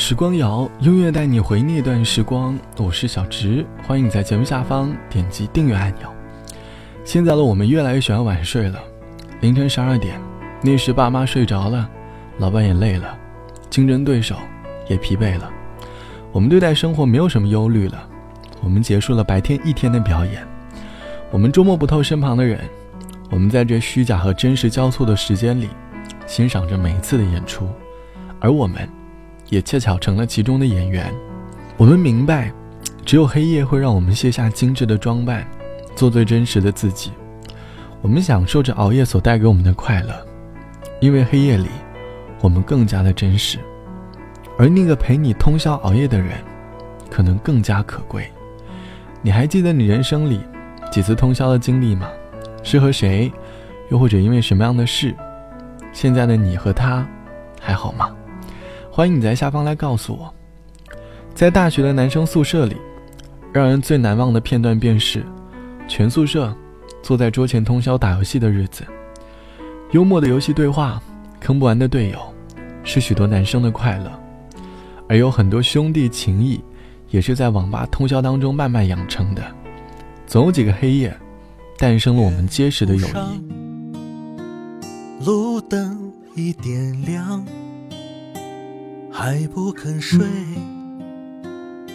时光谣，音乐带你回那段时光。我是小直，欢迎你在节目下方点击订阅按钮。现在的我们越来越喜欢晚睡了，凌晨十二点，那时爸妈睡着了，老板也累了，竞争对手也疲惫了，我们对待生活没有什么忧虑了。我们结束了白天一天的表演，我们捉摸不透身旁的人，我们在这虚假和真实交错的时间里，欣赏着每一次的演出，而我们。也恰巧成了其中的演员。我们明白，只有黑夜会让我们卸下精致的装扮，做最真实的自己。我们享受着熬夜所带给我们的快乐，因为黑夜里，我们更加的真实。而那个陪你通宵熬夜的人，可能更加可贵。你还记得你人生里几次通宵的经历吗？是和谁？又或者因为什么样的事？现在的你和他，还好吗？欢迎你在下方来告诉我，在大学的男生宿舍里，让人最难忘的片段便是全宿舍坐在桌前通宵打游戏的日子。幽默的游戏对话，坑不完的队友，是许多男生的快乐。而有很多兄弟情谊，也是在网吧通宵当中慢慢养成的。总有几个黑夜，诞生了我们结实的友谊。路灯已点亮。还不肯睡，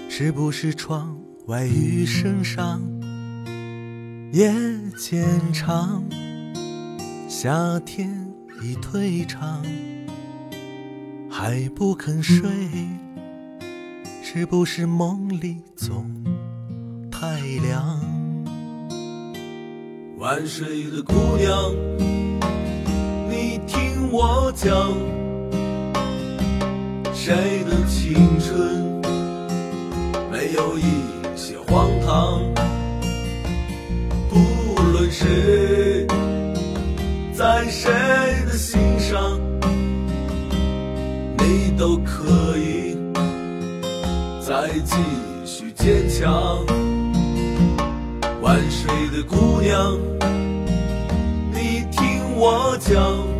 是不是窗外雨声上？夜渐长，夏天已退场。还不肯睡，是不是梦里总太凉？晚睡的姑娘，你听我讲。谁的青春没有一些荒唐？不论谁在谁的心上，你都可以再继续坚强。晚睡的姑娘，你听我讲。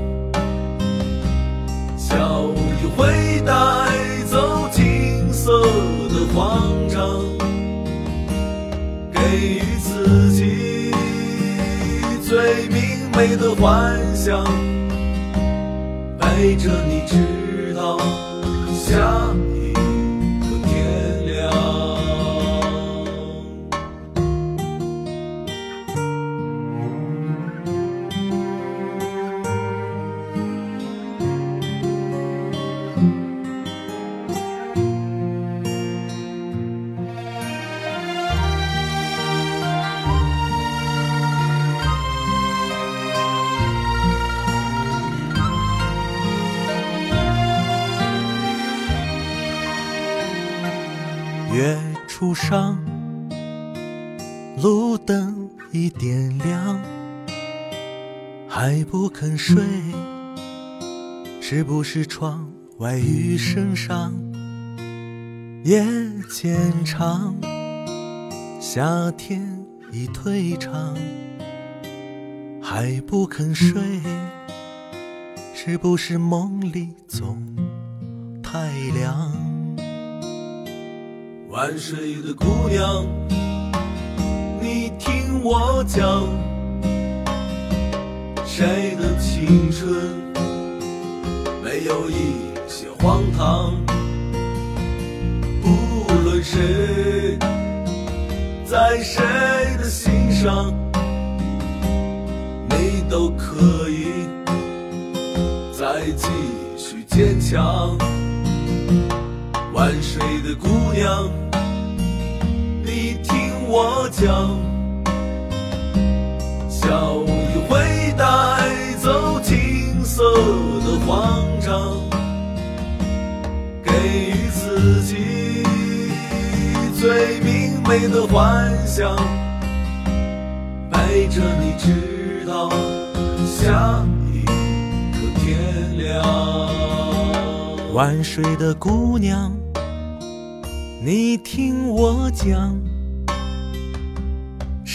会带走金色的慌张，给予自己最明媚的幻想，陪着你直到下一。上，路灯已点亮，还不肯睡，是不是窗外雨声上？夜渐长，夏天已退场，还不肯睡，是不是梦里总太凉？晚睡的姑娘，你听我讲，谁的青春没有一些荒唐？不论谁在谁的心上，你都可以再继续坚强。晚睡的姑娘，我讲，笑意会带走青涩的慌张，给予自己最明媚的幻想，陪着你直到下一个天亮。晚睡的姑娘。你听我讲，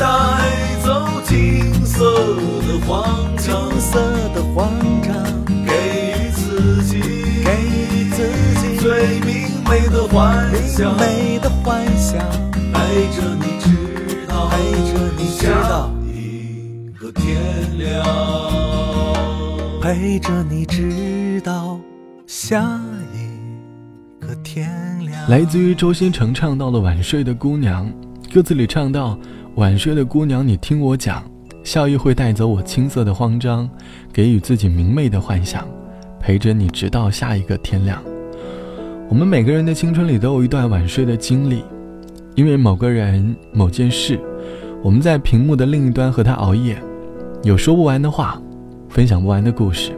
带走金色的慌金张，色的慌张，给予自己，给予自己最明媚的幻想，美的幻想，陪着你直到陪着你直到一个天亮。陪着你直到下一个天亮。来自于周星驰唱到了《晚睡的姑娘》，歌词里唱到：“晚睡的姑娘，你听我讲，笑意会带走我青涩的慌张，给予自己明媚的幻想，陪着你直到下一个天亮。”我们每个人的青春里都有一段晚睡的经历，因为某个人、某件事，我们在屏幕的另一端和他熬夜，有说不完的话，分享不完的故事，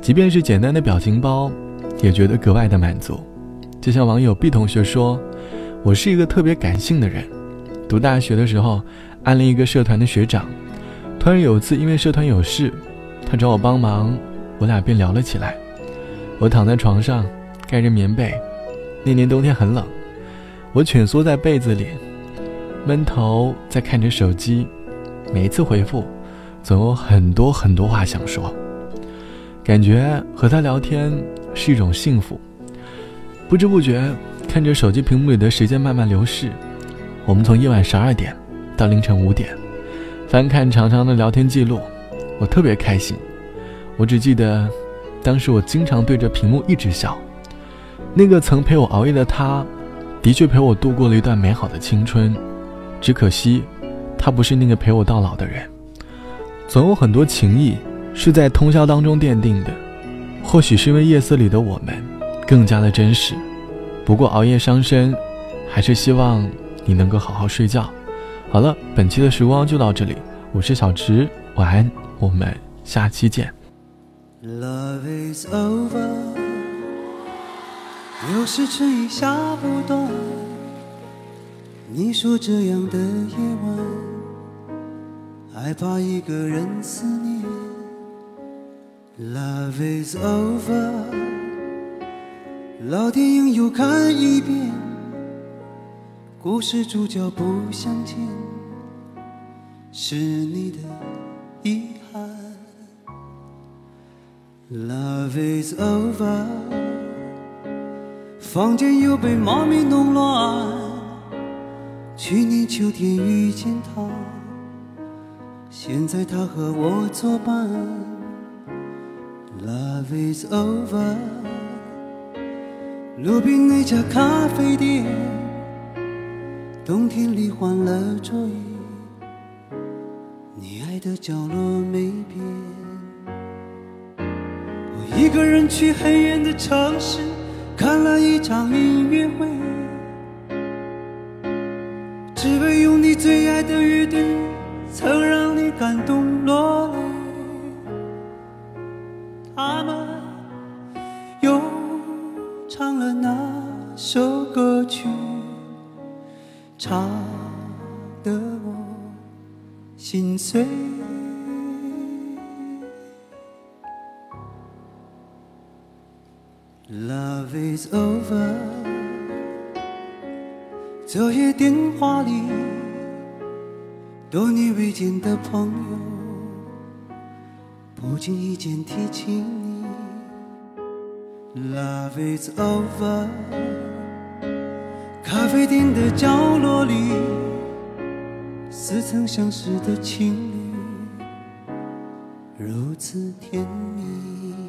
即便是简单的表情包，也觉得格外的满足。就像网友 B 同学说：“我是一个特别感性的人，读大学的时候暗恋一个社团的学长，突然有一次因为社团有事，他找我帮忙，我俩便聊了起来。我躺在床上。”盖着棉被，那年冬天很冷，我蜷缩在被子里，闷头在看着手机。每一次回复，总有很多很多话想说。感觉和他聊天是一种幸福。不知不觉，看着手机屏幕里的时间慢慢流逝，我们从夜晚十二点到凌晨五点，翻看长长的聊天记录，我特别开心。我只记得，当时我经常对着屏幕一直笑。那个曾陪我熬夜的他，的确陪我度过了一段美好的青春，只可惜，他不是那个陪我到老的人。总有很多情谊是在通宵当中奠定的，或许是因为夜色里的我们更加的真实。不过熬夜伤身，还是希望你能够好好睡觉。好了，本期的时光就到这里，我是小池，晚安，我们下期见。Love is over，有时迟疑下不断。你说这样的夜晚，害怕一个人思念。Love is over，老电影又看一遍，故事主角不相见，是你的遗憾。Love is over，房间又被猫咪弄乱。去年秋天遇见他，现在他和我作伴。Love is over，路边那家咖啡店，冬天里换了桌椅，你爱的角落没变。我一个人去很远的城市，看了一场音乐会，只为用你最爱的乐队，曾 Love is over，昨夜电话里，多年未见的朋友，不经意间提起你。Love is over，咖啡店的角落里，似曾相识的情侣，此甜蜜。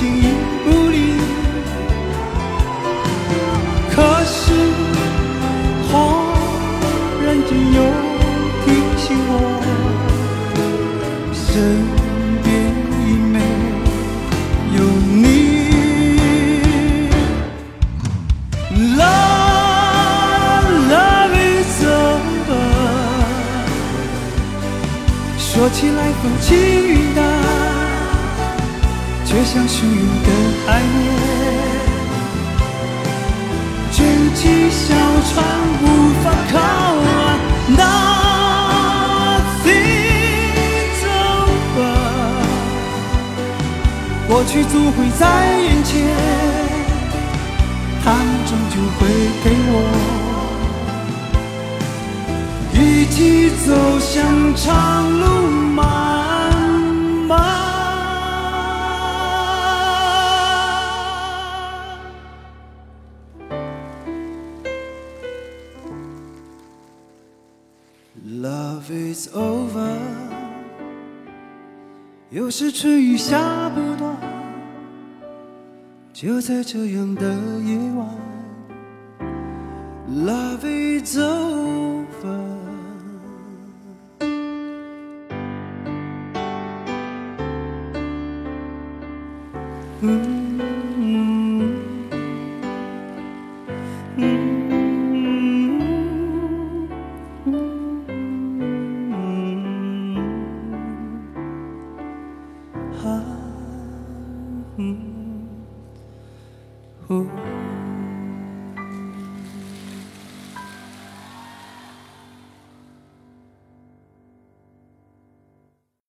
形影不离。可是，忽然间又提醒我，身边已没有你。Love, love is over。说起来风轻云淡，却像汹涌的海面。卷起小船无法靠岸，Nothing's over。过去总会在眼前，他们终究会陪我一起走向长路又是春雨下不断，就在这样的夜晚，Love is over。啊嗯哦